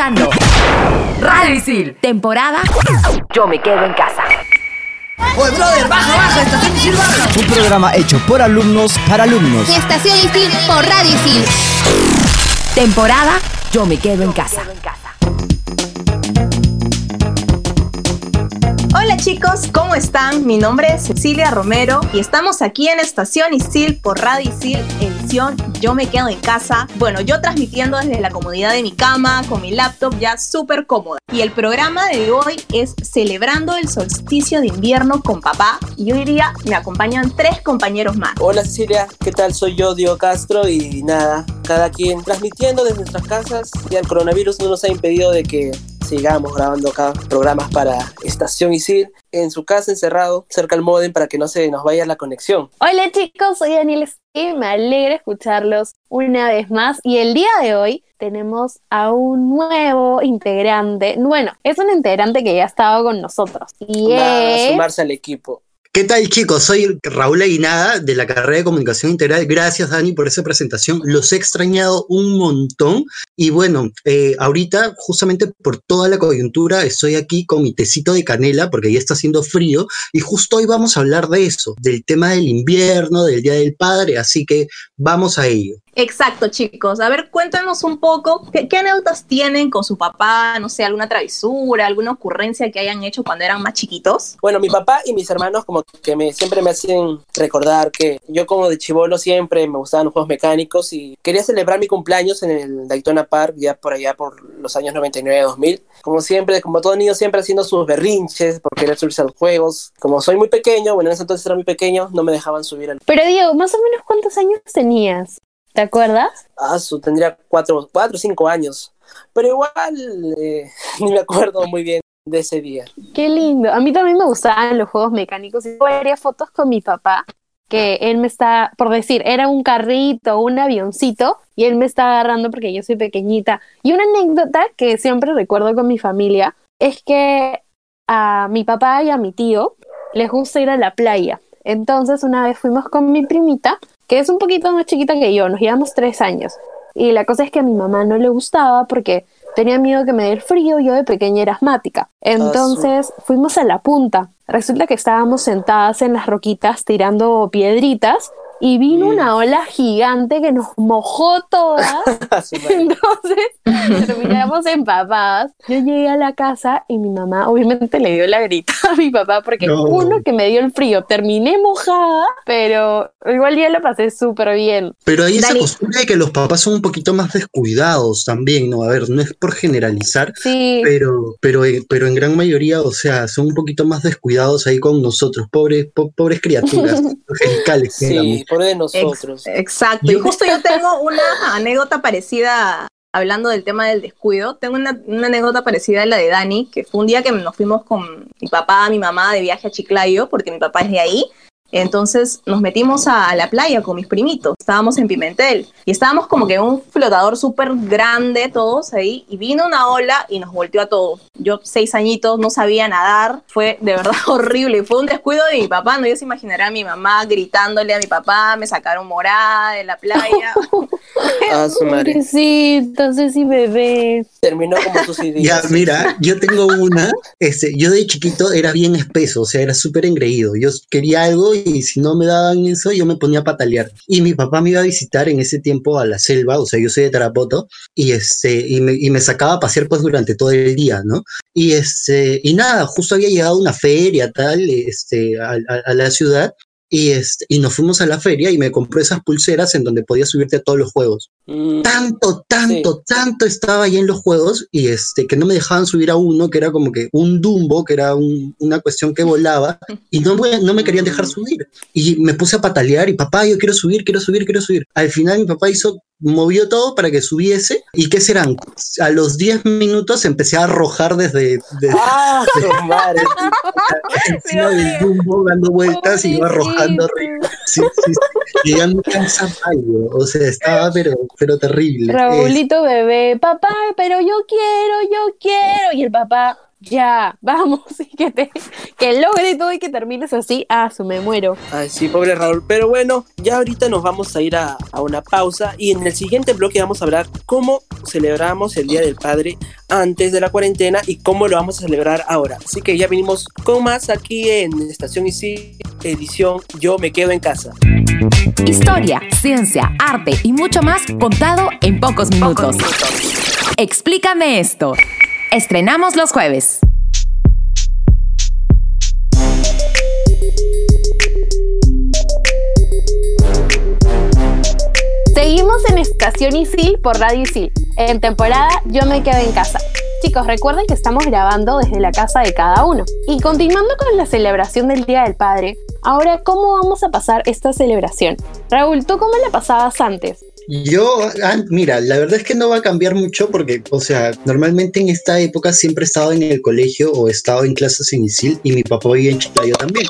escuchando Radio Isil, temporada Yo me quedo en casa. Oye, brother, baja, baja, estación Isil, baja. Un programa hecho por alumnos para alumnos. Estación Isil por Radio Isil. Temporada Yo me quedo en casa. Hola chicos, ¿cómo están? Mi nombre es Cecilia Romero y estamos aquí en Estación Isil por Radio Isil, Yo me quedo en casa. Bueno, yo transmitiendo desde la comodidad de mi cama, con mi laptop ya súper cómoda. Y el programa de hoy es Celebrando el solsticio de invierno con papá. Y hoy día me acompañan tres compañeros más. Hola Cecilia, ¿qué tal? Soy yo, Diego Castro, y nada, cada quien transmitiendo desde nuestras casas. Ya el coronavirus no nos ha impedido de que sigamos grabando acá programas para Estación Isil en su casa encerrado cerca del modem para que no se nos vaya la conexión. Hola chicos, soy Daniel y me alegra escucharlos una vez más y el día de hoy tenemos a un nuevo integrante. Bueno, es un integrante que ya ha estado con nosotros y Va a sumarse al equipo. ¿Qué tal chicos? Soy Raúl Aguinada de la carrera de Comunicación Integral. Gracias Dani por esa presentación. Los he extrañado un montón. Y bueno, eh, ahorita justamente por toda la coyuntura estoy aquí con mi tecito de canela porque ya está haciendo frío. Y justo hoy vamos a hablar de eso, del tema del invierno, del Día del Padre. Así que vamos a ello. Exacto, chicos. A ver, cuéntanos un poco, ¿qué, qué anécdotas tienen con su papá? No sé, alguna travesura, alguna ocurrencia que hayan hecho cuando eran más chiquitos. Bueno, mi papá y mis hermanos como que me, siempre me hacen recordar que yo como de chivolo siempre me gustaban los juegos mecánicos y quería celebrar mi cumpleaños en el Daytona Park ya por allá por los años 99-2000. Como siempre, como todo niño siempre haciendo sus berrinches por querer subirse a los juegos. Como soy muy pequeño, bueno, en ese entonces era muy pequeño, no me dejaban subir al... Pero Diego, más o menos cuántos años tenías? ¿Te acuerdas? Ah, su, tendría cuatro, cuatro o cinco años. Pero igual eh, ni me acuerdo muy bien de ese día. Qué lindo. A mí también me gustaban los juegos mecánicos y haría fotos con mi papá que él me está, por decir, era un carrito, un avioncito, y él me está agarrando porque yo soy pequeñita. Y una anécdota que siempre recuerdo con mi familia es que a mi papá y a mi tío les gusta ir a la playa. Entonces una vez fuimos con mi primita, que es un poquito más chiquita que yo, nos llevamos tres años. Y la cosa es que a mi mamá no le gustaba porque tenía miedo que me el frío, yo de pequeña era asmática. Entonces fuimos a la punta. Resulta que estábamos sentadas en las roquitas tirando piedritas y vino una ola gigante que nos mojó todas. Entonces terminamos empapadas. Yo llegué a la casa y mi mamá obviamente le dio la grita a mi papá porque No. uno que me dio el frío, terminé mojada, pero igual ya lo pasé súper bien. Pero ahí esa Dani. costumbre de que los papás son un poquito más descuidados también, ¿no? A ver, no es por generalizar, Sí, pero, pero, en- pero en gran mayoría, o sea, son un poquito más descuidados ahí con nosotros, pobres, po- pobres criaturas angelicales que por de Ex- nosotros. exacto. Y justo yo tengo una anécdota parecida, hablando del tema del descuido, tengo una, una anécdota parecida a la de Dani, que fue un día que nos fuimos con mi papá, mi mamá de viaje a Chiclayo, porque mi papá es de ahí. Entonces nos metimos a, a la playa con mis primitos, estábamos en Pimentel y estábamos como que en un flotador súper grande todos ahí y vino una ola y nos volteó a todos. Yo seis añitos, no sabía nadar, fue de verdad horrible, fue un descuido de mi papá, no yo se imaginará a mi mamá gritándole a mi papá, me sacaron morada de la playa. Ah, su madre. sí, entonces sí, bebé. Terminó como sus Ya, ideas. mira, yo tengo una, este, yo de chiquito era bien espeso, o sea, era súper engreído. Yo quería algo y si no me daban eso, yo me ponía a patalear. Y mi papá me iba a visitar en ese tiempo a la selva, o sea, yo soy de Tarapoto, y este, y me, y me sacaba a pasear pues durante todo el día, ¿no? Y este, y nada, justo había llegado una feria, tal, este, a, a- a la ciudad, y este, y nos fuimos a la feria y me compró esas pulseras en donde podías subirte a todos los juegos Mm, tanto, tanto, tanto estaba ahí en los juegos y este que no me dejaban subir a uno que era como que un Dumbo, que era un- una cuestión que volaba y no, no me querían dejar subir. Y me puse a patalear y papá, yo quiero subir, quiero subir, quiero subir. Al final mi papá hizo, movió todo para que subiese y ¿qué serán? A los 10 minutos empecé a arrojar desde, desde Ah, su madre. encima del dando vueltas y iba arrojando arriba. Sí, cansa algo, o sea, estaba pero, pero terrible. Raulito bebé, papá, pero yo quiero, yo quiero. Y el papá, ya, vamos, y que, te, que logre todo y que termines así. Ah, su me muero. Ay, sí, pobre Raúl. Pero bueno, ya ahorita nos vamos a ir a, a una pausa y en el siguiente bloque vamos a hablar cómo celebramos el Día del Padre antes de la cuarentena y cómo lo vamos a celebrar ahora. Así que ya vinimos con más aquí en Estación Isil, edición Yo me quedo en casa. Historia, ciencia, arte y mucho más contado en pocos minutos. Explícame esto. Estrenamos los jueves. Seguimos en Estación Isil por Radio Isil. En temporada Yo me quedo en casa. Chicos, recuerden que estamos grabando desde la casa de cada uno. Y continuando con la celebración del Día del Padre, ahora, ¿cómo vamos a pasar esta celebración? Raúl, ¿tú cómo la pasabas antes? Yo, ah, mira, la verdad es que no va a cambiar mucho porque, o sea, normalmente en esta época siempre he estado en el colegio o he estado en clases en ISIL y mi papá vive en Chiclayo también.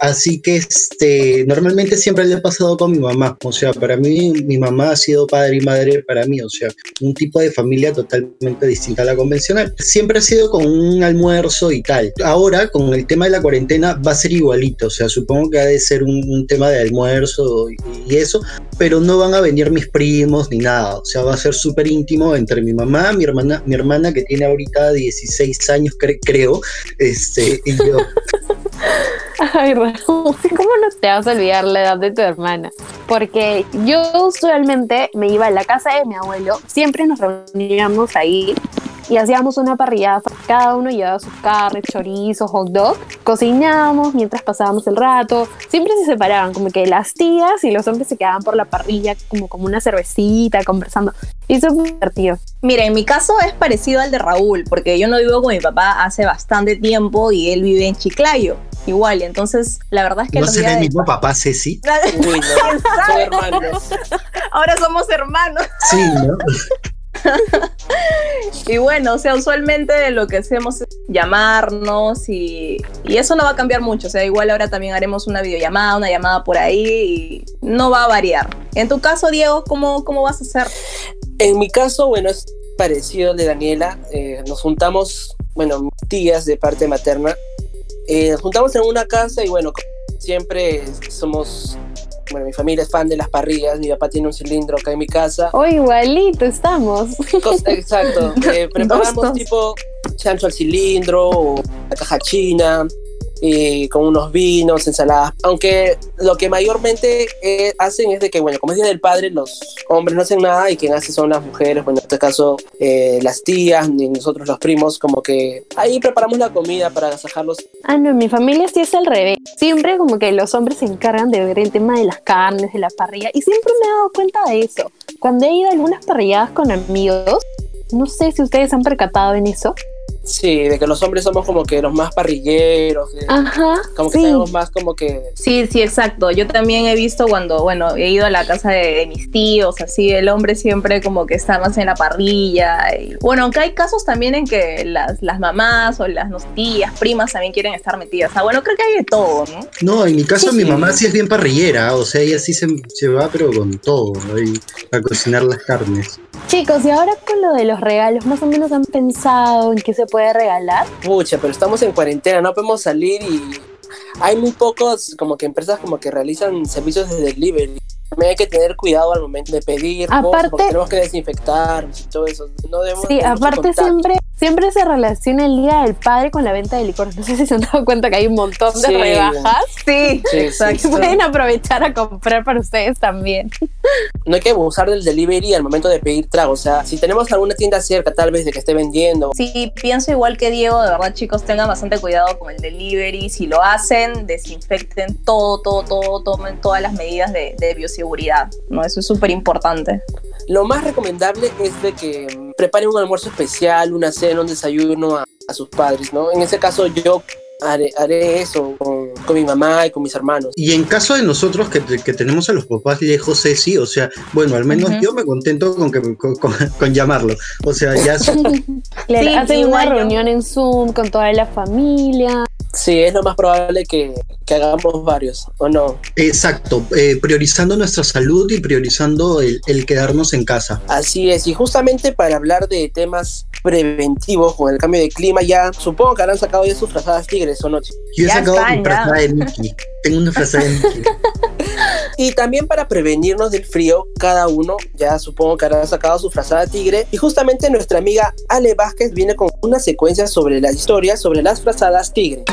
Así que este, normalmente siempre le he pasado con mi mamá. O sea, para mí, mi mamá ha sido padre y madre para mí. O sea, un tipo de familia totalmente distinta a la convencional. Siempre ha sido con un almuerzo y tal. Ahora, con el tema de la cuarentena, va a ser igualito. O sea, supongo que ha de ser un, un tema de almuerzo y, y, eso. Pero no van a venir mis primos ni nada. O sea, va a ser súper íntimo entre mi mamá, mi hermana, mi hermana que tiene ahorita 16 años, cre creo, este, y yo. Ay, ¿cómo no te vas a olvidar la edad de tu hermana? Porque yo usualmente me iba a la casa de mi abuelo, siempre nos reuníamos ahí y hacíamos una parrillada. Cada uno llevaba sus carnes, chorizos, hot dog. Cocinábamos mientras pasábamos el rato. Siempre se separaban, como que las tías y los hombres se quedaban por la parrilla, como, como una cervecita, conversando. Y eso fue divertido. Mira, en mi caso es parecido al de Raúl, porque yo no vivo con mi papá hace bastante tiempo y él vive en Chiclayo. Igual, entonces la verdad es que... ¿No será el mismo papá, Ceci? Uy, no, son hermanos. Ahora somos hermanos. Sí, ¿no? y bueno, o sea, usualmente lo que hacemos es llamarnos y, y, eso no va a cambiar mucho. O sea, igual ahora también haremos una videollamada, una llamada por ahí y no va a variar. En tu caso, Diego, ¿cómo, cómo vas a hacer? En mi caso, bueno, es parecido al de Daniela. Eh, nos juntamos, bueno, tías de parte materna. Eh, nos juntamos en una casa y bueno, siempre somos bueno, mi familia es fan de las parrillas, mi papá tiene un cilindro acá en mi casa. Oh, igualito estamos. Exacto. Eh, preparamos tipo chancho al cilindro o la caja china. Y con unos vinos, ensaladas. Aunque lo que mayormente eh, hacen es de que, bueno, como es Día del Padre, los hombres no hacen nada y quien hace son las mujeres, bueno, en este caso eh, las tías y nosotros los primos, como que ahí preparamos la comida para agasajarlos. Ah, no, en mi familia sí es al revés. Siempre como que los hombres se encargan de ver el tema de las carnes, de la parrilla, y siempre me he dado cuenta de eso. Cuando he ido a algunas parrilladas con amigos, no sé si ustedes han percatado en eso, Sí, de que los hombres somos como que los más parrilleros. Ajá. Como que sí. tenemos más como que. Sí, sí, exacto. Yo también he visto cuando, bueno, he ido a la casa de, de mis tíos, así, el hombre siempre como que está más en la parrilla. Y, bueno, aunque hay casos también en que las, las mamás o las no, tías, primas también quieren estar metidas. O sea, bueno, creo que hay de todo, ¿no? No, en mi caso Sí, mi sí. mamá sí es bien parrillera, o sea, ella sí se, se va, pero con todo, ¿no? Y a cocinar las carnes. Chicos, y ahora con lo de los regalos, más o menos han pensado en qué se puede regalar. Pucha, pero estamos en cuarentena, no podemos salir y hay muy pocos como que empresas como que realizan servicios de delivery. También hay que tener cuidado al momento de pedir, Aparte- porque tenemos que desinfectar y todo eso. No debemos Sí, aparte siempre, siempre se relaciona el Día del Padre con la venta de licor. No sé si se han dado cuenta que hay un montón de Sí. rebajas Sí, Sí, exacto. que pueden aprovechar a comprar para ustedes también. No hay que abusar del delivery al momento de pedir trago. O sea, si tenemos alguna tienda cerca, tal vez de que esté vendiendo, Sí, pienso igual que Diego, de verdad chicos, tengan bastante cuidado con el delivery, si lo hacen, desinfecten todo, todo, todo, tomen todas las medidas de, de bioseguridad, ¿no? Eso es súper importante. Lo más recomendable es de que mm, preparen un almuerzo especial, una cena, un desayuno a, a sus padres, ¿no? En ese caso yo haré, haré eso con, con mi mamá y con mis hermanos. Y en caso de nosotros que, que tenemos a los papás lejos, Ceci, o sea, bueno, al menos Ujú. yo me contento con, que, con, con- con llamarlo. O sea, ya Claro, Sí, hacen una reunión en Zoom con toda la familia. Sí, es lo más probable que, que hagamos varios, ¿o no? exacto, eh, priorizando nuestra salud y priorizando el, el quedarnos en casa. Así es, y justamente para hablar de temas preventivos con el cambio de clima, ya supongo que habrán sacado ya sus frazadas tigres, ¿o no? Yo he Ya sacado mi frazada de Mickey. Tengo una frazada de Mickey. Y también para prevenirnos del frío, cada uno ya supongo que habrá sacado su frazada tigre. Y justamente nuestra amiga Ale Vázquez viene con una secuencia sobre la historia sobre las frazadas tigre.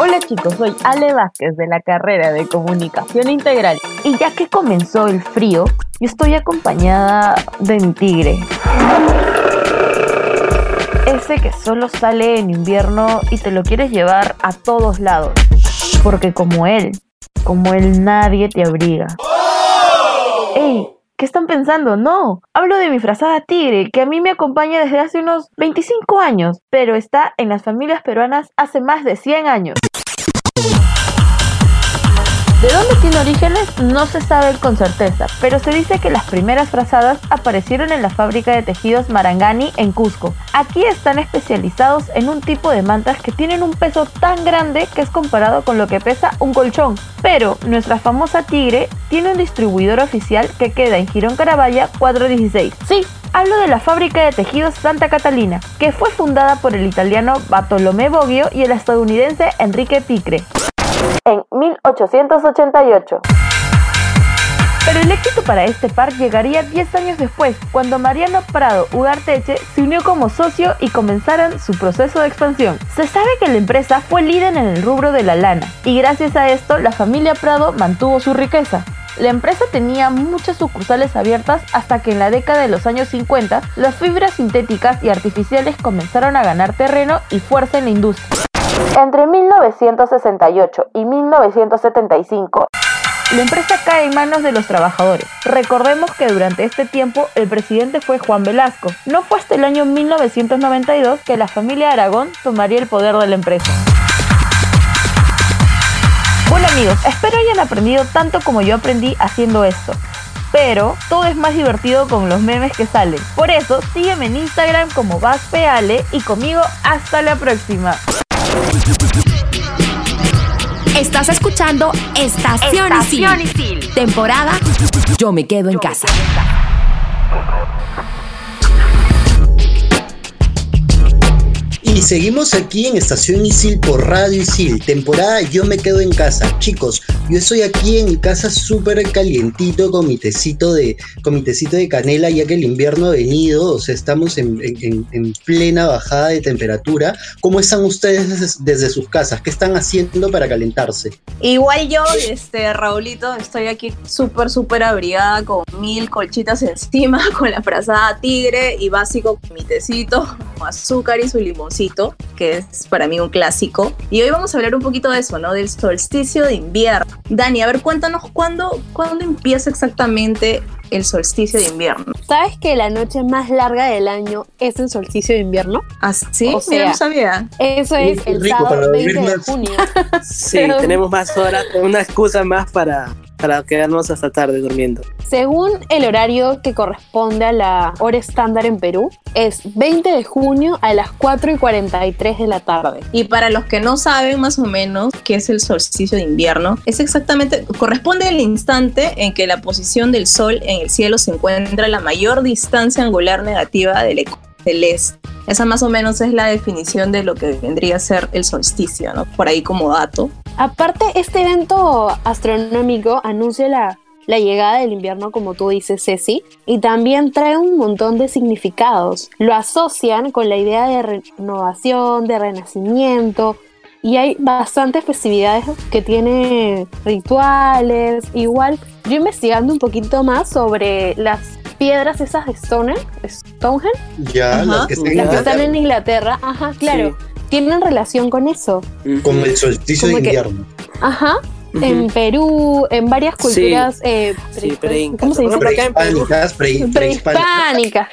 Hola chicos, soy Ale Vázquez de la carrera de Comunicación Integral y ya que comenzó el frío, yo estoy acompañada de mi tigre. Ese que solo sale en invierno y te lo quieres llevar a todos lados, porque como él, como él nadie te abriga. ¡Ey! ¿Qué están pensando? No, hablo de mi frazada tigre, que a mí me acompaña desde hace unos 25 años, pero está en las familias peruanas hace más de 100 años. ¿De dónde tiene orígenes? No se sabe con certeza, pero se dice que las primeras frazadas aparecieron en la fábrica de tejidos Marangani en Cusco. Aquí están especializados en un tipo de mantas que tienen un peso tan grande que es comparado con lo que pesa un colchón. Pero nuestra famosa Tigre tiene un distribuidor oficial que queda en Girón Carabaya 416. Sí, Hablo de la fábrica de tejidos Santa Catalina, que fue fundada por el italiano Bartolomé Boggio y el estadounidense Enrique Picre en 1888. Pero el éxito para este par llegaría 10 años después, cuando Mariano Prado Ugarteche se unió como socio y comenzaron su proceso de expansión. Se sabe que la empresa fue líder en el rubro de la lana, y gracias a esto la familia Prado mantuvo su riqueza. La empresa tenía muchas sucursales abiertas hasta que en la década de los años 50 las fibras sintéticas y artificiales comenzaron a ganar terreno y fuerza en la industria. Entre 1968 y 1975, la empresa cae en manos de los trabajadores. Recordemos que durante este tiempo el presidente fue Juan Velasco. No fue hasta el año 1992 que la familia Aragón tomaría el poder de la empresa. Bueno amigos, espero hayan aprendido tanto como yo aprendí haciendo esto. Pero todo es más divertido con los memes que salen. Por eso, sígueme en Instagram como VazPeale y conmigo hasta la próxima. Estás escuchando Estación, Isil. Temporada Yo me quedo en casa. Y seguimos aquí en Estación Isil por Radio Isil, temporada Yo me quedo en casa. Chicos, yo estoy aquí en mi casa súper calientito con mi tecito de, con mi tecito de canela, ya que el invierno ha venido, o sea, estamos en, en- en plena bajada de temperatura. ¿Cómo están ustedes desde, desde sus casas? ¿Qué están haciendo para calentarse? Igual yo, este, Raulito, estoy aquí súper, súper abrigada con mil colchitas encima, con la frazada tigre y básico con mi tecito, azúcar y su limoncito, que es para mí un clásico. Y hoy vamos a hablar un poquito de eso, ¿no? Del solsticio de invierno. Dani, a ver, cuéntanos cuándo, cuándo empieza exactamente el solsticio de invierno. ¿Sabes que la noche más larga del año es el solsticio de invierno? ¿Ah, sí? O Mira, sea, no sabía. Eso es el sábado para 20 dormir de junio. Sí, Pero- tenemos más horas, una excusa más para, para quedarnos hasta tarde durmiendo. Según el horario que corresponde a la hora estándar en Perú, es 20 de junio a las 4 y 43 de la tarde. Y para los que no saben más o menos qué es el solsticio de invierno, es exactamente, corresponde al instante en que la posición del Sol en el cielo se encuentra a la mayor distancia angular negativa del ecuador celeste. Esa más o menos es la definición de lo que vendría a ser el solsticio, ¿no? Por ahí como dato. Aparte, este evento astronómico anuncia la, la llegada del invierno, como tú dices, Ceci, y también trae un montón de significados. Lo asocian con la idea de renovación, de renacimiento, y hay bastantes festividades que tienen rituales. Igual, yo investigando un poquito más sobre las piedras esas de Stonehenge, Stonehenge Ya, Ajá. las que están en las que están Inglaterra, en Inglaterra, ajá, claro, tienen relación con eso. Como el solsticio de que- invierno. Ajá, en Perú, en varias Sí. culturas eh, Sí, Perú. Prehispánicas, pre- prehispánicas. Prehispánicas.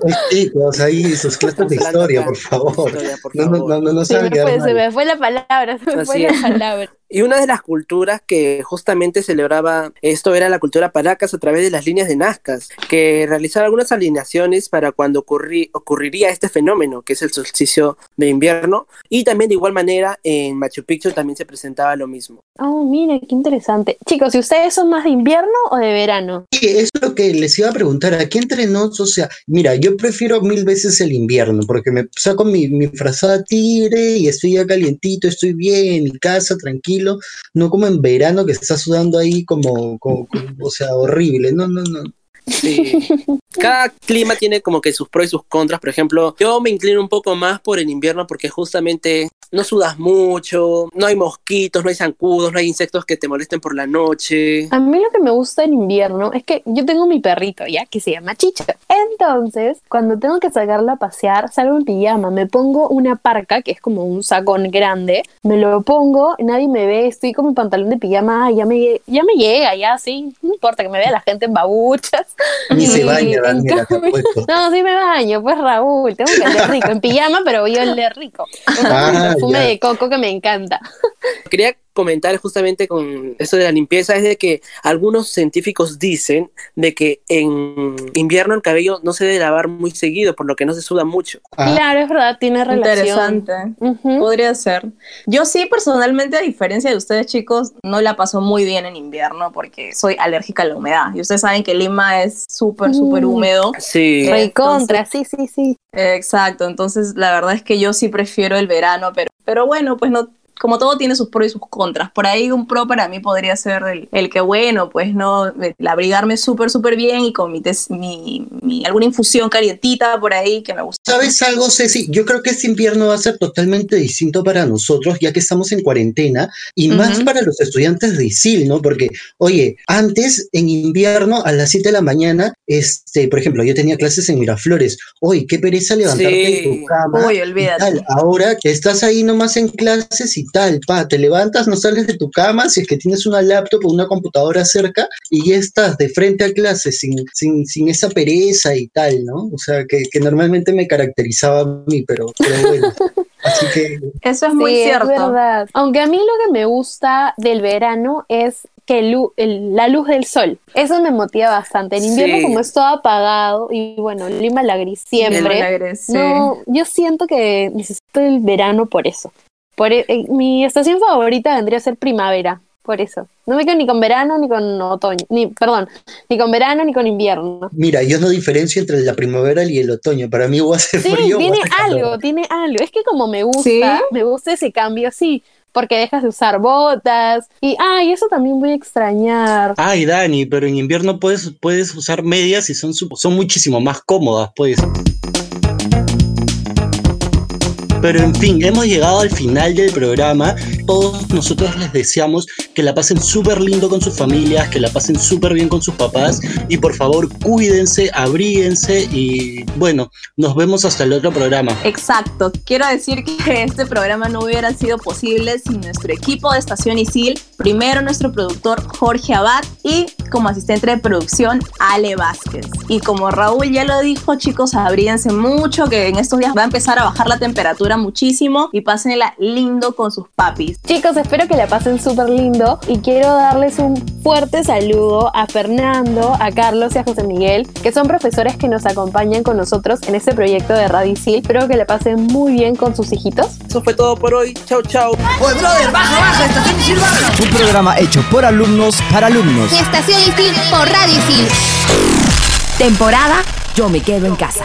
Pues, Chicos, ahí sus clases de historia, por favor. Historia, por No, no, no, no, no Se me, fue, se mal. me fue la palabra, se me Así fue la palabra. Y una de las culturas que justamente celebraba esto era la cultura Paracas a través de las líneas de Nazcas, que realizaba algunas alineaciones para cuando ocurri- ocurriría este fenómeno, que es el solsticio de invierno. Y también de igual manera en Machu Picchu también se presentaba lo mismo. Oh, mira, qué interesante. Chicos, ¿y ustedes son más de invierno o de verano? Sí, es lo que les iba a preguntar. Aquí entre nos, o sea, mira, yo prefiero mil veces el invierno porque me saco mi, mi frazada tigre y estoy ya calientito, estoy bien en mi casa, tranquilo. No como en verano que está sudando ahí como, como- como- o sea, horrible. No, no, no. Sí. Cada clima tiene como que sus pros y sus contras. Por ejemplo, yo me inclino un poco más por el invierno porque justamente no sudas mucho, no hay mosquitos, no hay zancudos, no hay insectos que te molesten por la noche. A mí lo que me gusta en invierno es que yo tengo mi perrito ya que se llama Chicha. Entonces, cuando tengo que sacarla a pasear, salgo en pijama, me pongo una parca que es como un sacón grande, me lo pongo, nadie me ve, estoy con mi pantalón de pijama, ya me, ya me llega, ya sí, no importa que me vea la gente en babuchas. Ni se baña, Daniela. No, sí me baño, pues Raúl, tengo que oler rico, en pijama, pero voy a oler rico. Con Ah, perfume ya. de coco que me encanta. Quería comentar justamente con eso de la limpieza es de que algunos científicos dicen de que en invierno el cabello no se debe lavar muy seguido, por lo que no se suda mucho. Ah, Claro, es verdad, tiene relación. Interesante. Podría ser. Yo sí, personalmente, a diferencia de ustedes, chicos, no la paso muy bien en invierno porque soy alérgica a la humedad. Y ustedes saben que Lima es súper, súper Mm. húmedo. Sí. Eh, Recontra, sí, sí, sí. Exacto. Entonces, la verdad es que yo sí prefiero el verano, pero, pero bueno, pues no. Como todo tiene sus pros y sus contras. Por ahí un pro para mí podría ser el, el que, bueno, pues no, el abrigarme súper, súper bien y con mi, tes- mi, mi- alguna infusión calientita por ahí que me gusta. ¿Sabes algo, Ceci? Yo creo que este invierno va a ser totalmente distinto para nosotros, ya que estamos en cuarentena, y más para los estudiantes de ISIL, ¿no? Porque, oye, antes, en invierno, a las 7 de la mañana, este, por ejemplo, yo tenía clases en Miraflores. Oye, qué pereza levantarte de Sí. tu cama. Uy, olvídate. Ahora que estás ahí nomás en clases y tal, pa, te levantas, no sales de tu cama, si es que tienes una laptop o una computadora cerca, y ya estás de frente a clases sin, sin, sin esa pereza y tal, ¿no? O sea, que, que normalmente me caracterizaba a mí, pero, pero bueno. Así que Eso es muy Sí, cierto. Es verdad. Aunque a mí lo que me gusta del verano es que lu- el- la luz del sol. Eso me motiva bastante. En invierno, Sí. como es todo apagado, y bueno, Lima la gris siempre. alegre, sí. No, yo siento que necesito el verano por eso. Por, e- eh, mi estación favorita vendría a ser primavera, por eso. No me quedo ni con verano ni con otoño, ni, perdón, ni con verano ni con invierno. Mira, yo no diferencio entre la primavera y el otoño. Para mí o hace Sí, frío o tiene calor. algo, tiene algo. Es que como me gusta, ¿Sí? me gusta ese cambio, sí, porque dejas de usar botas y, ay, eso también voy a extrañar. Ay, Dani, pero en invierno puedes, puedes usar medias y son, su- son muchísimo más cómodas, pues. Pero en fin, hemos llegado al final del programa. Todos nosotros les deseamos que la pasen súper lindo con sus familias, que la pasen súper bien con sus papás. Y por favor, cuídense, abríguense y bueno, nos vemos hasta el otro programa. Exacto. Quiero decir que este programa no hubiera sido posible sin nuestro equipo de Estación Isil. Primero nuestro productor Jorge Abad y como asistente de producción Ale Vázquez. Y como Raúl ya lo dijo, chicos, abríense mucho que en estos días va a empezar a bajar la temperatura muchísimo y pásenla lindo con sus papis. Chicos, espero que la pasen súper lindo y quiero darles un fuerte saludo a Fernando, a Carlos y a José Miguel, que son profesores que nos acompañan con nosotros en este proyecto de Radicil. Espero que la pasen muy bien con sus hijitos. Eso fue todo por hoy. Chau, chau. Oye, brother, baja, baja, estación Isil baja. Un programa hecho por alumnos para alumnos. Estación Isil por Radio Isil. Temporada Yo me quedo en casa.